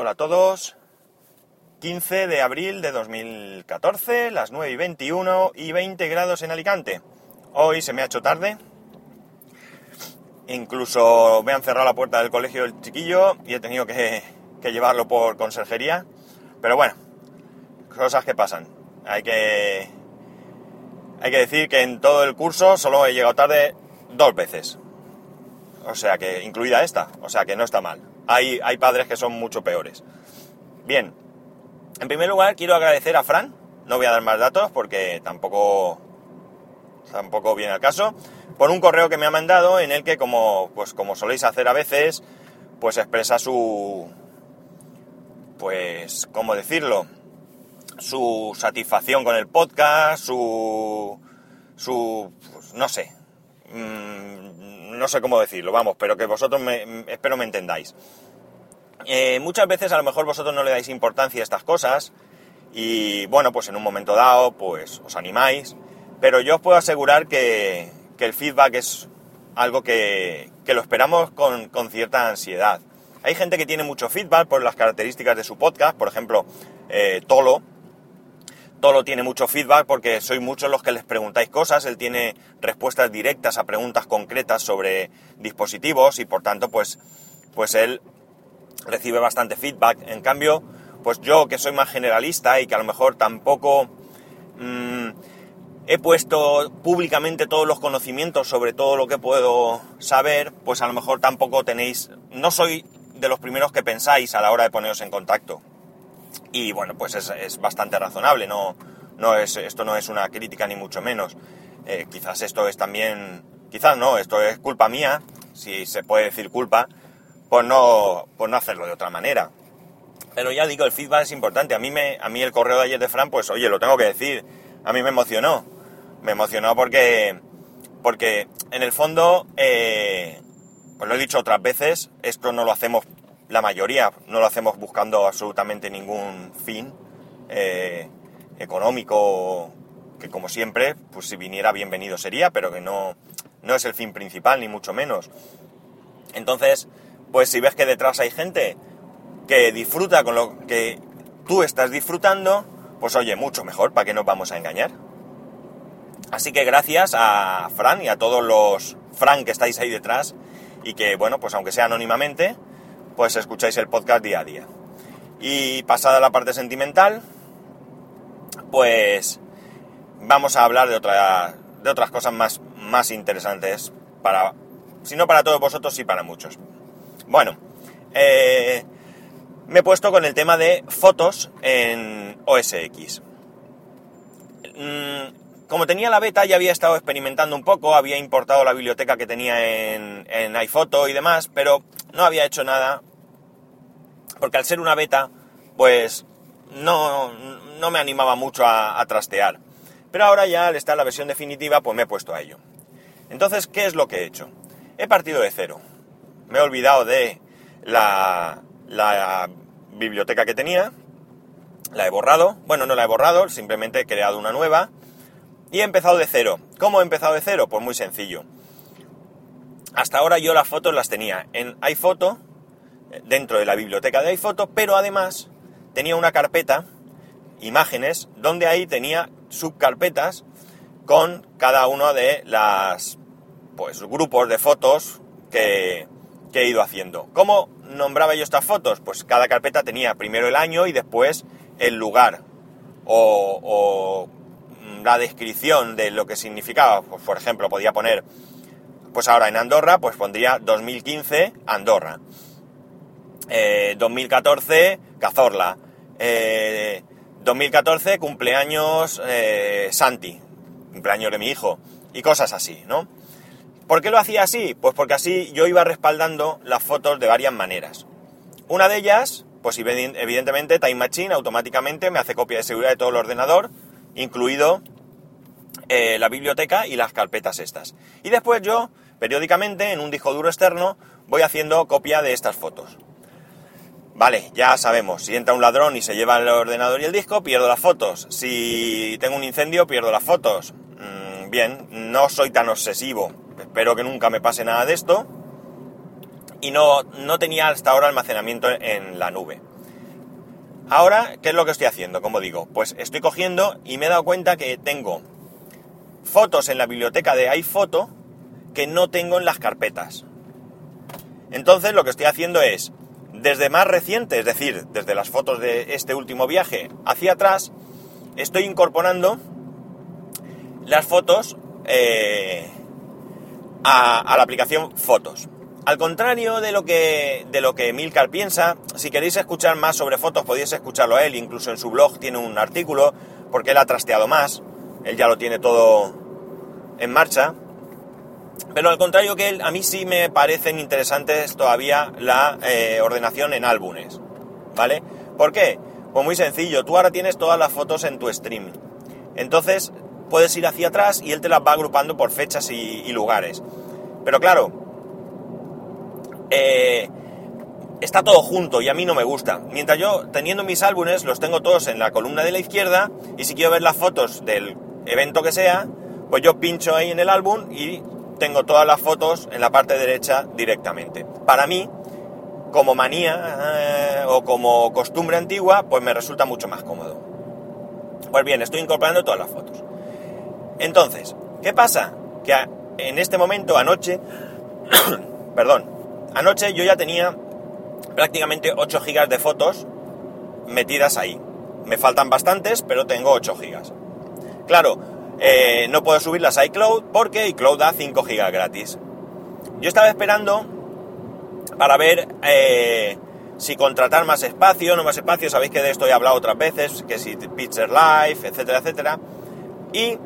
Hola a todos. 15 de abril de 2014, las 9 y 21 y 20 grados en Alicante. Hoy se me ha hecho tarde. Incluso me han cerrado la puerta del colegio del chiquillo y he tenido que, llevarlo por conserjería. Pero bueno, cosas que pasan. Hay que, hay que decir que en todo el curso solo he llegado tarde dos veces. O sea que, incluida esta, o sea que no está mal. Hay, hay padres que son mucho peores. Bien, en primer lugar quiero agradecer a Fran, no voy a dar más datos porque tampoco, tampoco viene al caso, por un correo que me ha mandado en el que como, pues como soléis hacer a veces, pues expresa su, pues, ¿cómo decirlo? Su satisfacción con el podcast, su, su, pues, no sé, mmm, no sé cómo decirlo, vamos, pero que vosotros me, espero me entendáis. Eh, muchas veces a lo mejor vosotros no le dais importancia a estas cosas y bueno, pues en un momento dado, pues os animáis, pero yo os puedo asegurar que, que el feedback es algo que, que lo esperamos con, con cierta ansiedad. Hay gente que tiene mucho feedback por las características de su podcast, por ejemplo, eh, Tolo. Tolo tiene mucho feedback porque sois muchos los que les preguntáis cosas, él tiene respuestas directas a preguntas concretas sobre dispositivos y por tanto pues, pues él recibe bastante feedback. En cambio, pues yo que soy más generalista y que a lo mejor tampoco mmm, he puesto públicamente todos los conocimientos sobre todo lo que puedo saber, pues a lo mejor tampoco tenéis, no soy de los primeros que pensáis a la hora de poneros en contacto. Y bueno, pues es, es bastante razonable, no, no es, esto no es una crítica ni mucho menos. Eh, quizás esto es también, quizás no, esto es culpa mía, si se puede decir culpa, por no, por no hacerlo de otra manera. Pero ya digo, el feedback es importante. A mí, me, a mí el correo de ayer de Fran, pues oye, lo tengo que decir, a mí me emocionó. Me emocionó porque, porque en el fondo, eh, pues lo he dicho otras veces, esto no lo hacemos la mayoría, no lo hacemos buscando absolutamente ningún fin eh, económico, que como siempre, pues si viniera bienvenido sería, pero que no, no es el fin principal, ni mucho menos. Entonces, pues si ves que detrás hay gente que disfruta con lo que tú estás disfrutando, pues oye, mucho mejor, ¿para qué nos vamos a engañar? Así que gracias a Fran y a todos los Fran que estáis ahí detrás y que, bueno, pues aunque sea anónimamente, pues escucháis el podcast día a día. Y pasada la parte sentimental, pues vamos a hablar de, otra, de otras cosas más, más interesantes para, si no para todos vosotros, sí para muchos. Bueno, eh, me he puesto con el tema de fotos en OS X. Mm, como tenía la beta, ya había estado experimentando un poco, había importado la biblioteca que tenía en, en iPhoto y demás, pero no había hecho nada, porque al ser una beta, pues no, no me animaba mucho a, trastear. Pero ahora ya al estar la versión definitiva, pues me he puesto a ello. Entonces, ¿qué es lo que he hecho? He partido de cero. Me he olvidado de la, biblioteca que tenía, la he borrado, bueno, no la he borrado, simplemente he creado una nueva y he empezado de cero. ¿Cómo he empezado de cero? Pues muy sencillo. Hasta ahora yo las fotos las tenía en iPhoto, dentro de la biblioteca de iPhoto, pero además tenía una carpeta, imágenes, donde ahí tenía subcarpetas con cada uno de las pues grupos de fotos que, que he ido haciendo. ¿Cómo nombraba yo estas fotos? Pues cada carpeta tenía primero el año y después el lugar o, la descripción de lo que significaba. Pues, por ejemplo, podía poner, pues ahora en Andorra, pues pondría 2015 Andorra. Eh, 2014 Cazorla. Eh, 2014 cumpleaños eh, Santi, cumpleaños de mi hijo y cosas así, ¿no? ¿Por qué lo hacía así? Pues porque así yo iba respaldando las fotos de varias maneras. Una de ellas, pues evidentemente Time Machine automáticamente me hace copia de seguridad de todo el ordenador, incluido eh, la biblioteca y las carpetas estas. Y después yo, periódicamente, en un disco duro externo, voy haciendo copia de estas fotos. Vale, ya sabemos, si entra un ladrón y se lleva el ordenador y el disco, pierdo las fotos. Si tengo un incendio, pierdo las fotos. Mm, bien, no soy tan obsesivo. Espero que nunca me pase nada de esto. Y no, no tenía hasta ahora almacenamiento en la nube. Ahora, ¿qué es lo que estoy haciendo? Como digo, pues estoy cogiendo y me he dado cuenta que tengo fotos en la biblioteca de iPhoto que no tengo en las carpetas. Entonces lo que estoy haciendo es, desde más reciente, es decir, desde las fotos de este último viaje hacia atrás, estoy incorporando las fotos eh, a, la aplicación Fotos. Al contrario de lo que de lo que Milcar piensa, si queréis escuchar más sobre fotos podéis escucharlo a él, incluso en su blog tiene un artículo porque él ha trasteado más, él ya lo tiene todo en marcha. Pero al contrario que él, a mí sí me parecen interesantes todavía la eh, ordenación en álbumes, ¿vale? ¿Por qué? Pues muy sencillo, tú ahora tienes todas las fotos en tu stream. Entonces puedes ir hacia atrás y él te las va agrupando por fechas y, lugares. Pero claro, eh, está todo junto y a mí no me gusta. Mientras yo, teniendo mis álbumes, los tengo todos en la columna de la izquierda y si quiero ver las fotos del evento que sea, pues yo pincho ahí en el álbum y tengo todas las fotos en la parte derecha directamente. Para mí, como manía eh, o como costumbre antigua, pues me resulta mucho más cómodo. Pues bien, estoy incorporando todas las fotos. Entonces, ¿qué pasa? Que en este momento, anoche, perdón, anoche yo ya tenía prácticamente 8 gigas de fotos metidas ahí. Me faltan bastantes, pero tengo 8 gigas. Claro, eh, no puedo subirlas a iCloud porque iCloud da 5 GB gratis. Yo estaba esperando para ver eh, si contratar más espacio, no más espacio. Sabéis que de esto he hablado otras veces, que si Picture Live, etcétera, etcétera. Y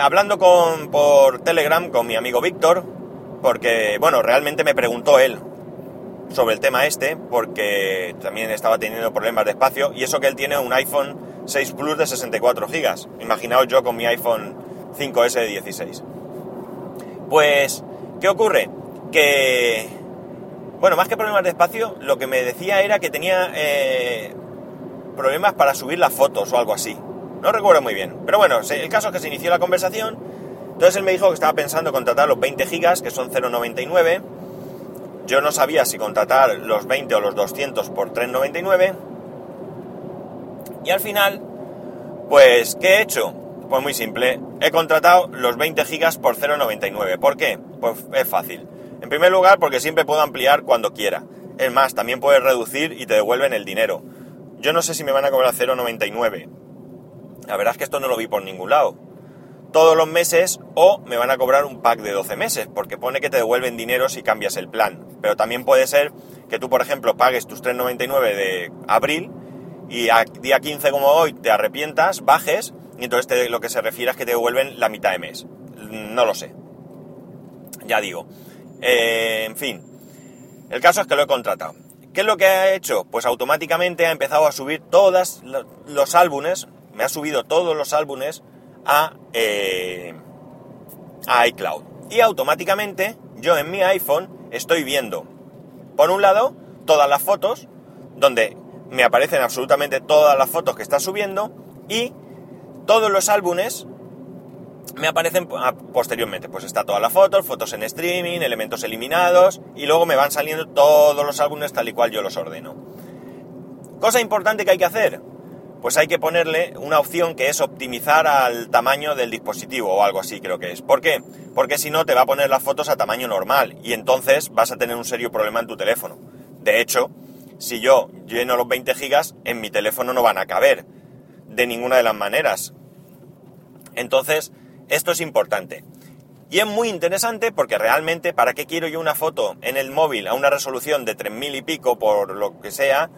hablando con, por Telegram con mi amigo Víctor, porque, bueno, realmente me preguntó él sobre el tema este, porque también estaba teniendo problemas de espacio, y eso que él tiene un iPhone 6 Plus de 64 GB. Imaginaos yo con mi iPhone 5S de 16. Pues, ¿qué ocurre? Que, bueno, más que problemas de espacio, lo que me decía era que tenía eh, problemas para subir las fotos o algo así. No recuerdo muy bien. Pero bueno, el caso es que se inició la conversación. Entonces él me dijo que estaba pensando contratar los 20 gigas, que son 0,99. Yo no sabía si contratar los 20 o los 200 por 3,99. Y al final, pues, ¿qué he hecho? Pues muy simple, he contratado los 20 gigas por 0,99. ¿Por qué? Pues es fácil. En primer lugar, porque siempre puedo ampliar cuando quiera. Es más, también puedes reducir y te devuelven el dinero. Yo no sé si me van a cobrar 0,99. La verdad es que esto no lo vi por ningún lado. Todos los meses o me van a cobrar un pack de 12 meses, porque pone que te devuelven dinero si cambias el plan. Pero también puede ser que tú, por ejemplo, pagues tus 3,99 de abril y a día 15 como hoy te arrepientas, bajes, y entonces lo que se refiere es que te devuelven la mitad de mes. No lo sé. Ya digo. Eh, en fin. El caso es que lo he contratado. ¿Qué es lo que ha hecho? Pues automáticamente ha empezado a subir todos los álbumes, me ha subido todos los álbumes a, eh, a iCloud. Y automáticamente yo en mi iPhone estoy viendo, por un lado, todas las fotos, donde me aparecen absolutamente todas las fotos que está subiendo y todos los álbumes me aparecen posteriormente. Pues está todas las fotos, fotos en streaming, elementos eliminados y luego me van saliendo todos los álbumes tal y cual yo los ordeno. Cosa importante que hay que hacer. Pues hay que ponerle una opción que es optimizar al tamaño del dispositivo o algo así creo que es. ¿Por qué? Porque si no te va a poner las fotos a tamaño normal y entonces vas a tener un serio problema en tu teléfono. De hecho, si yo lleno los 20 gigas, en mi teléfono no van a caber de ninguna de las maneras. Entonces, esto es importante. Y es muy interesante porque realmente, ¿para qué quiero yo una foto en el móvil a una resolución de 3000 y pico por lo que sea?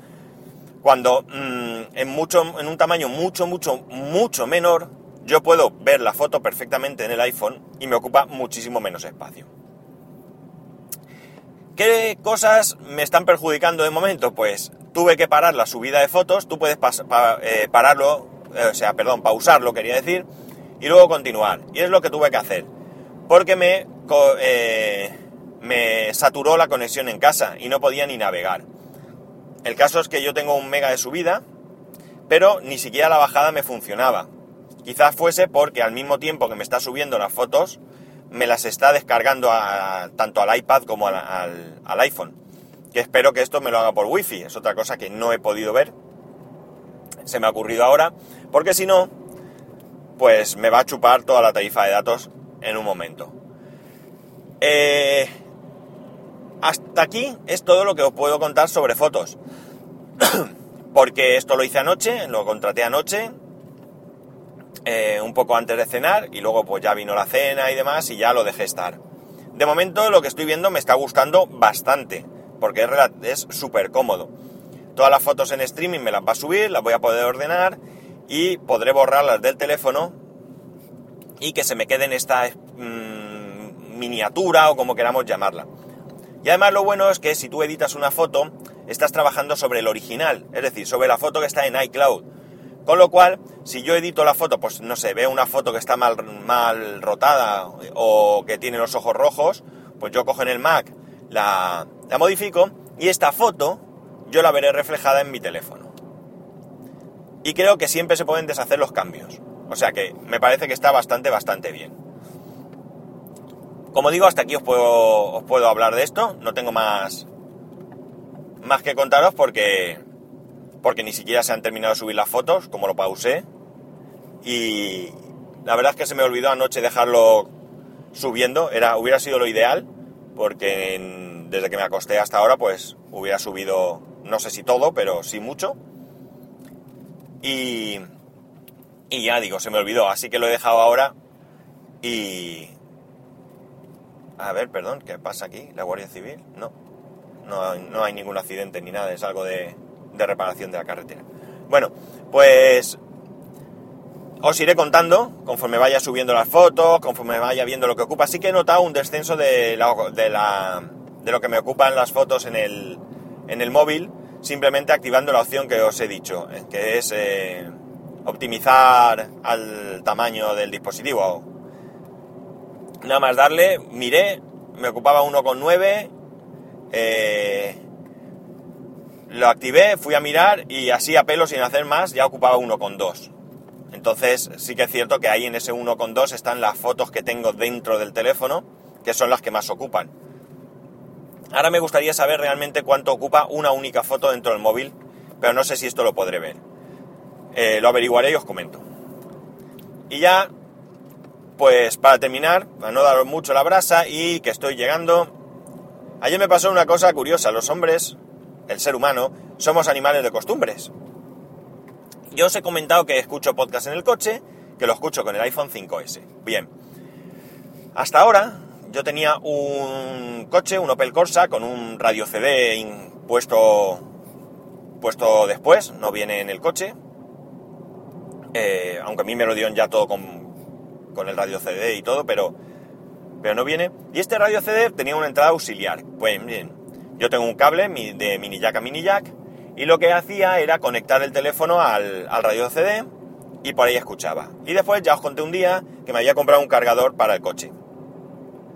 Cuando mm, en, mucho, en un tamaño mucho, mucho, mucho menor, yo puedo ver la foto perfectamente en el iPhone y me ocupa muchísimo menos espacio. ¿Qué cosas me están perjudicando de momento? Pues tuve que parar la subida de fotos, tú puedes eh, pararlo, eh, o sea, perdón, pausarlo, quería decir, y luego continuar. Y es lo que tuve que hacer, porque me, eh, me saturó la conexión en casa y no podía ni navegar. El caso es que yo tengo un mega de subida, pero ni siquiera la bajada me funcionaba. Quizás fuese porque al mismo tiempo que me está subiendo las fotos, me las está descargando tanto al iPad como al, iPhone. Que espero que esto me lo haga por wifi, es otra cosa que no he podido ver. se me ha ocurrido ahora, porque si no, pues me va a chupar toda la tarifa de datos en un momento. Eh, hasta aquí es todo lo que os puedo contar sobre fotos. porque esto lo hice anoche, lo contraté anoche, eh, un poco antes de cenar, y luego pues ya vino la cena y demás, y ya lo dejé estar. De momento lo que estoy viendo me está gustando bastante, porque es súper cómodo. Todas las fotos en streaming me las va a subir, las voy a poder ordenar y podré borrarlas del teléfono y que se me quede en esta mm, miniatura o como queramos llamarla. Y además lo bueno es que si tú editas una foto, estás trabajando sobre el original, es decir, sobre la foto que está en iCloud. Con lo cual, si yo edito la foto, pues no sé, veo una foto que está mal, mal rotada o que tiene los ojos rojos, pues yo cojo en el Mac, la, la modifico y esta foto yo la veré reflejada en mi teléfono. Y creo que siempre se pueden deshacer los cambios. O sea que me parece que está bastante, bastante bien. Como digo, hasta aquí os puedo, os puedo hablar de esto. No tengo más, más que contaros porque, porque ni siquiera se han terminado de subir las fotos, como lo pausé. Y la verdad es que se me olvidó anoche dejarlo subiendo. Era, hubiera sido lo ideal, porque desde que me acosté hasta ahora, pues hubiera subido no sé si todo, pero sí mucho. Y, y ya digo, se me olvidó, así que lo he dejado ahora y... A ver, perdón, ¿qué pasa aquí? ¿La Guardia Civil? No, no, no hay ningún accidente ni nada, es algo de, de reparación de la carretera. Bueno, pues os iré contando conforme vaya subiendo las fotos, conforme vaya viendo lo que ocupa. Sí que he notado un descenso de, la, de lo que me ocupan las fotos en el, en el móvil simplemente activando la opción que os he dicho, eh, que es eh, optimizar al tamaño del dispositivo. Nada más darle, miré, me ocupaba 1,9, eh, lo activé, fui a mirar y así a pelo sin hacer más ya ocupaba 1,2. Entonces sí que es cierto que ahí en ese 1,2 están las fotos que tengo dentro del teléfono, que son las que más ocupan. Ahora me gustaría saber realmente cuánto ocupa una única foto dentro del móvil, pero no sé si esto lo podré ver. Eh, lo averiguaré y os comento. Y ya, pues para terminar, para no daros mucho la brasa y que estoy llegando, ayer me pasó una cosa curiosa. Los hombres, el ser humano, somos animales de costumbres. Yo os he comentado que escucho podcast en el coche, que lo escucho con el iPhone 5S. Bien. Hasta ahora yo tenía un coche, un Opel Corsa, con un radio CD puesto, puesto después, no viene en el coche. Eh, aunque a mí me lo dieron ya todo con, con el radio CD y todo, pero, pero no viene. Y este radio CD tenía una entrada auxiliar. Pues bien, yo tengo un cable de mini jack a mini jack y lo que hacía era conectar el teléfono al, al radio CD y por ahí escuchaba. Y después ya os conté un día que me había comprado un cargador para el coche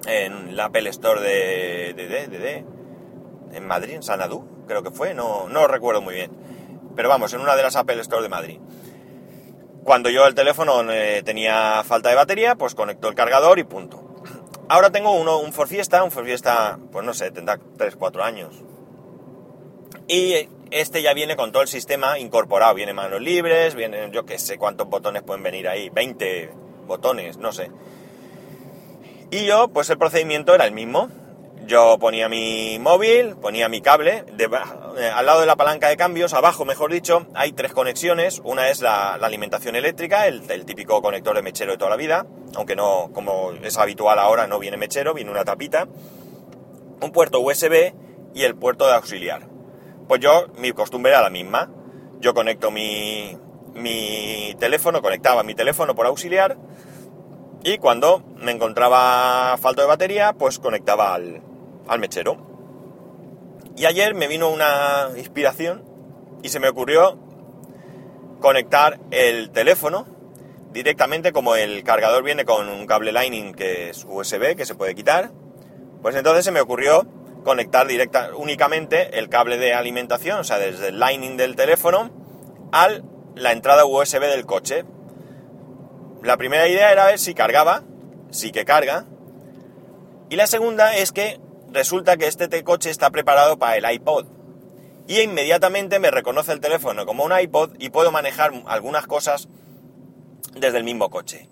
en la Apple Store de, de, en Madrid, en Sanadú, creo que fue, no, no recuerdo muy bien. Pero vamos, en una de las Apple Store de Madrid. Cuando yo el teléfono eh, tenía falta de batería, pues conectó el cargador y punto. Ahora tengo uno, un Ford Fiesta, un Ford Fiesta, pues no sé, tendrá 3, 4 años. Y este ya viene con todo el sistema incorporado, viene manos libres, viene yo que sé cuántos botones pueden venir ahí, 20 botones, no sé. Y yo, pues el procedimiento era el mismo. Yo ponía mi móvil, ponía mi cable, eh, al lado de la palanca de cambios, abajo mejor dicho, hay tres conexiones. Una es la, alimentación eléctrica, el, típico conector de mechero de toda la vida, aunque no, como es habitual ahora, no viene mechero, viene una tapita. Un puerto USB y el puerto de auxiliar. Pues yo, mi costumbre era la misma. Yo conecto mi, mi teléfono, conectaba mi teléfono por auxiliar y cuando me encontraba falta de batería, pues conectaba al, mechero. Y ayer me vino una inspiración y se me ocurrió conectar el teléfono directamente como el cargador viene con un cable Lightning que es USB que se puede quitar pues entonces se me ocurrió conectar directa únicamente el cable de alimentación o sea desde el Lightning del teléfono a la entrada USB del coche la primera idea era ver si cargaba, sí que carga. Y la segunda es que resulta que este coche está preparado para el iPod. y inmediatamente me reconoce el teléfono como un iPod y puedo manejar algunas cosas desde el mismo coche.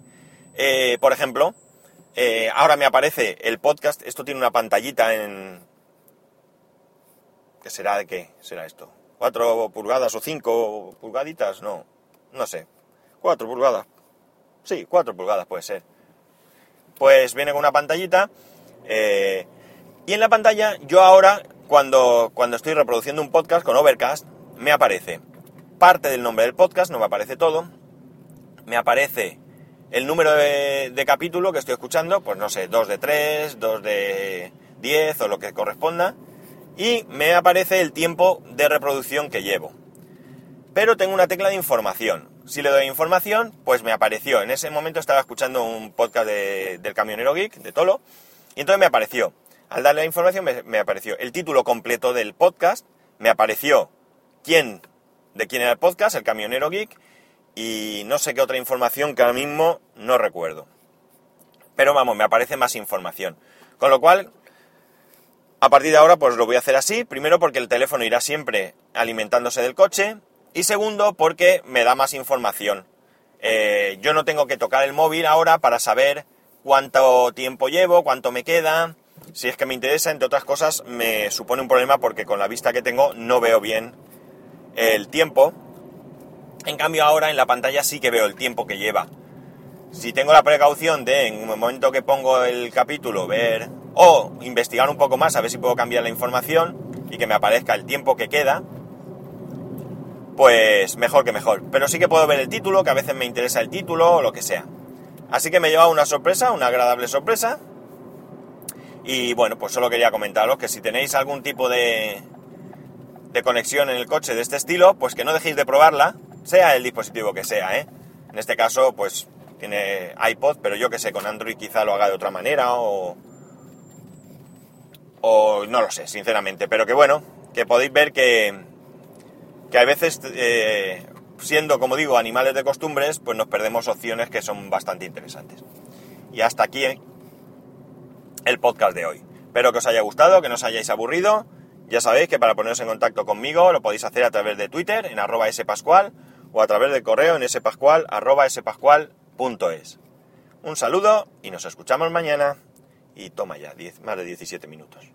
Eh, por ejemplo, eh, ahora me aparece el podcast, esto tiene una pantallita en... ¿Qué será de qué? ¿Será esto? ¿Cuatro pulgadas o cinco pulgaditas? No, no sé. Cuatro pulgadas. Sí, cuatro pulgadas puede ser. Pues viene con una pantallita. Eh, y en la pantalla yo ahora, cuando, cuando estoy reproduciendo un podcast con Overcast, me aparece parte del nombre del podcast, no me aparece todo. Me aparece el número de, de capítulo que estoy escuchando, pues no sé, dos de tres, dos de diez o lo que corresponda. Y me aparece el tiempo de reproducción que llevo. Pero tengo una tecla de información. Si le doy información, pues me apareció. En ese momento estaba escuchando un podcast del camionero geek, de Tolo, y entonces me apareció. Al darle la información me, apareció el título completo del podcast, me apareció quién, de quién era el podcast, el camionero geek, y no sé qué otra información que ahora mismo no recuerdo. Pero vamos, me aparece más información. Con lo cual, a partir de ahora, pues lo voy a hacer así. Primero porque el teléfono irá siempre alimentándose del coche. Y segundo porque me da más información. Eh, yo no tengo que tocar el móvil ahora para saber cuánto tiempo llevo, cuánto me queda. Si es que me interesa, entre otras cosas, me supone un problema porque con la vista que tengo no veo bien el tiempo en cambio ahora en la pantalla sí que veo el tiempo que lleva. Si tengo la precaución de en un momento que pongo el capítulo ver o investigar un poco más a ver si puedo cambiar la información y que me aparezca el tiempo que queda, pues mejor que mejor. Pero sí que puedo ver el título, que a veces me interesa el título o lo que sea. Así que me lleva una sorpresa, una agradable sorpresa. Y bueno, pues solo quería comentaros que si tenéis algún tipo de, de conexión en el coche de este estilo, pues que no dejéis de probarla sea el dispositivo que sea, ¿eh? En este caso, pues tiene iPod, pero yo que sé, con Android quizá lo haga de otra manera o... O no lo sé, sinceramente, pero que bueno, que podéis ver que, que a veces, eh, siendo, como digo, animales de costumbres, pues nos perdemos opciones que son bastante interesantes. Y hasta aquí el podcast de hoy. Espero que os haya gustado, que no os hayáis aburrido. Ya sabéis que para poneros en contacto conmigo lo podéis hacer a través de Twitter en arroba spascual o a través del correo en spascual arroba spascual.es. Un saludo y nos escuchamos mañana. Y toma ya, 10, más de 17 minutos.